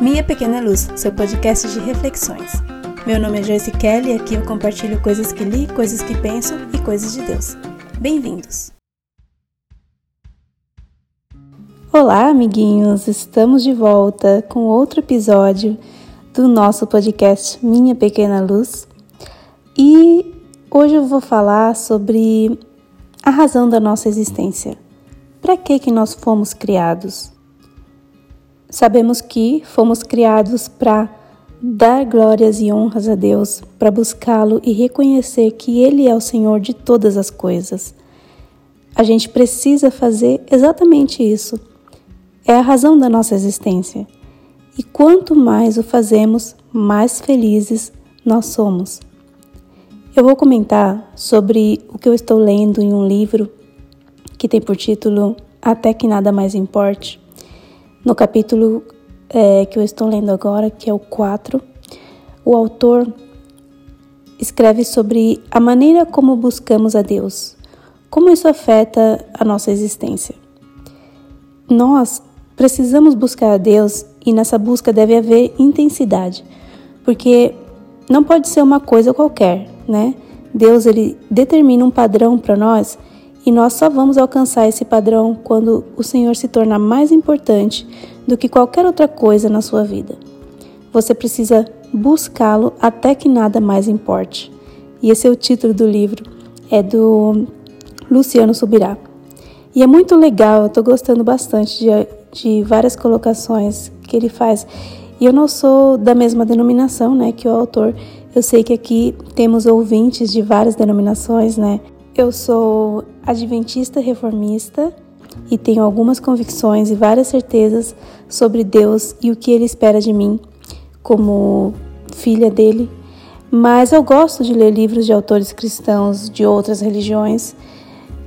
Minha Pequena Luz, seu podcast de reflexões. Meu nome é Joyce Kelly e aqui eu compartilho coisas que li, coisas que penso e coisas de Deus. Bem-vindos! Olá, amiguinhos! Estamos de volta com outro episódio do nosso podcast Minha Pequena Luz. E hoje eu vou falar sobre a razão da nossa existência. Para que que nós fomos criados? Sabemos que fomos criados para dar glórias e honras a Deus, para buscá-lo e reconhecer que Ele é o Senhor de todas as coisas. A gente precisa fazer exatamente isso. É a razão da nossa existência. E quanto mais o fazemos, mais felizes nós somos. Eu vou comentar sobre o que eu estou lendo em um livro que tem por título Até que Nada Mais Importe. No capítulo é, que eu estou lendo agora, que é o 4, o autor escreve sobre a maneira como buscamos a Deus, como isso afeta a nossa existência. Nós precisamos buscar a Deus e nessa busca deve haver intensidade, porque não pode ser uma coisa qualquer, né? Deus ele determina um padrão para nós e nós só vamos alcançar esse padrão quando o Senhor se tornar mais importante do que qualquer outra coisa na sua vida. Você precisa buscá-lo até que nada mais importe. E esse é o título do livro, é do Luciano Subirá. E é muito legal, eu estou gostando bastante de, de várias colocações que ele faz. E eu não sou da mesma denominação né, que o autor. Eu sei que aqui temos ouvintes de várias denominações, né? Eu sou adventista reformista e tenho algumas convicções e várias certezas sobre Deus e o que Ele espera de mim como filha dele. Mas eu gosto de ler livros de autores cristãos de outras religiões.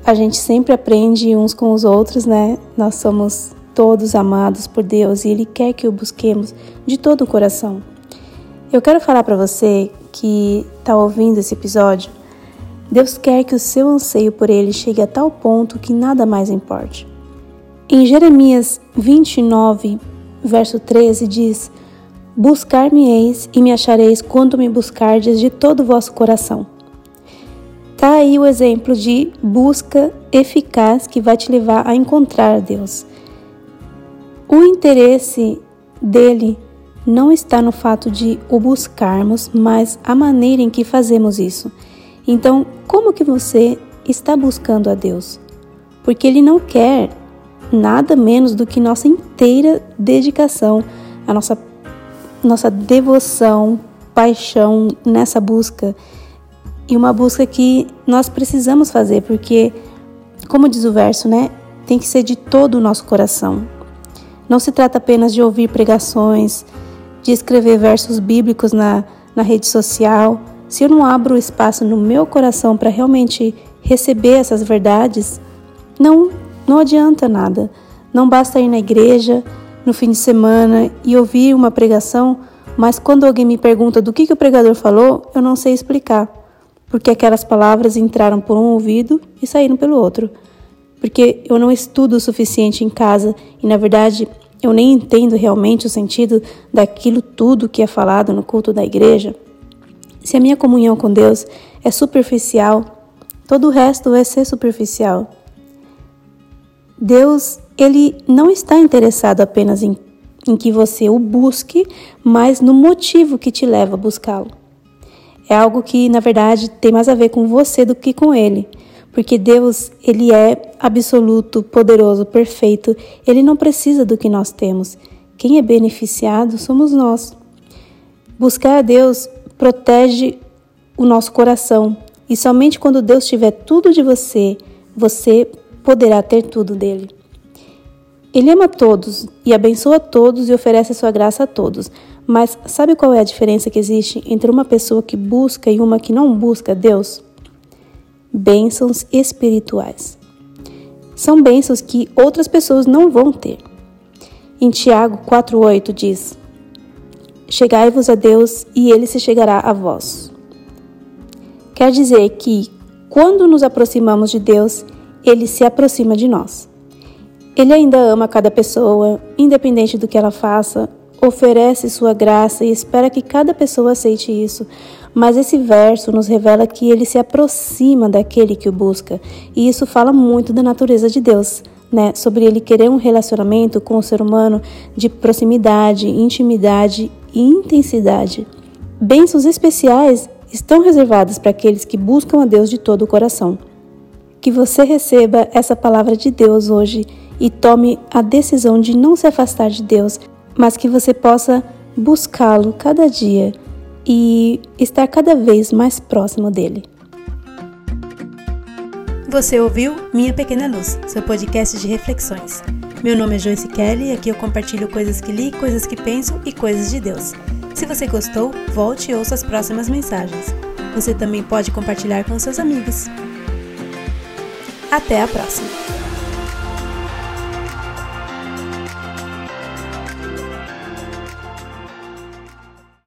A gente sempre aprende uns com os outros, né? Nós somos todos amados por Deus e Ele quer que o busquemos de todo o coração. Eu quero falar para você que está ouvindo esse episódio Deus quer que o seu anseio por Ele chegue a tal ponto que nada mais importe. Em Jeremias 29, verso 13, diz: Buscar-me-eis e me achareis quando me buscardes de todo o vosso coração. Tá aí o exemplo de busca eficaz que vai te levar a encontrar Deus. O interesse dele não está no fato de o buscarmos, mas a maneira em que fazemos isso. Então, como que você está buscando a Deus? Porque Ele não quer nada menos do que nossa inteira dedicação, a nossa, nossa devoção, paixão nessa busca. E uma busca que nós precisamos fazer, porque, como diz o verso, né? Tem que ser de todo o nosso coração. Não se trata apenas de ouvir pregações, de escrever versos bíblicos na, na rede social se eu não abro espaço no meu coração para realmente receber essas verdades, não, não adianta nada. Não basta ir na igreja no fim de semana e ouvir uma pregação, mas quando alguém me pergunta do que, que o pregador falou, eu não sei explicar, porque aquelas palavras entraram por um ouvido e saíram pelo outro. Porque eu não estudo o suficiente em casa e, na verdade, eu nem entendo realmente o sentido daquilo tudo que é falado no culto da igreja. Se a minha comunhão com Deus é superficial, todo o resto vai ser superficial. Deus, ele não está interessado apenas em, em que você o busque, mas no motivo que te leva a buscá-lo. É algo que, na verdade, tem mais a ver com você do que com ele. Porque Deus, ele é absoluto, poderoso, perfeito. Ele não precisa do que nós temos. Quem é beneficiado somos nós. Buscar a Deus protege o nosso coração. E somente quando Deus tiver tudo de você, você poderá ter tudo dele. Ele ama todos e abençoa todos e oferece a sua graça a todos. Mas sabe qual é a diferença que existe entre uma pessoa que busca e uma que não busca Deus? Bênçãos espirituais. São bênçãos que outras pessoas não vão ter. Em Tiago 4,8 diz: Chegai-vos a Deus e ele se chegará a vós. Quer dizer que, quando nos aproximamos de Deus, ele se aproxima de nós. Ele ainda ama cada pessoa, independente do que ela faça, oferece sua graça e espera que cada pessoa aceite isso. Mas esse verso nos revela que ele se aproxima daquele que o busca, e isso fala muito da natureza de Deus, né? Sobre ele querer um relacionamento com o ser humano de proximidade, intimidade e intensidade. Bênçãos especiais estão reservadas para aqueles que buscam a Deus de todo o coração. Que você receba essa palavra de Deus hoje e tome a decisão de não se afastar de Deus, mas que você possa buscá-lo cada dia e estar cada vez mais próximo dele. Você ouviu Minha Pequena Luz, seu podcast de reflexões. Meu nome é Joyce Kelly e aqui eu compartilho coisas que li, coisas que penso e coisas de Deus. Se você gostou, volte e ouça as próximas mensagens. Você também pode compartilhar com seus amigos. Até a próxima!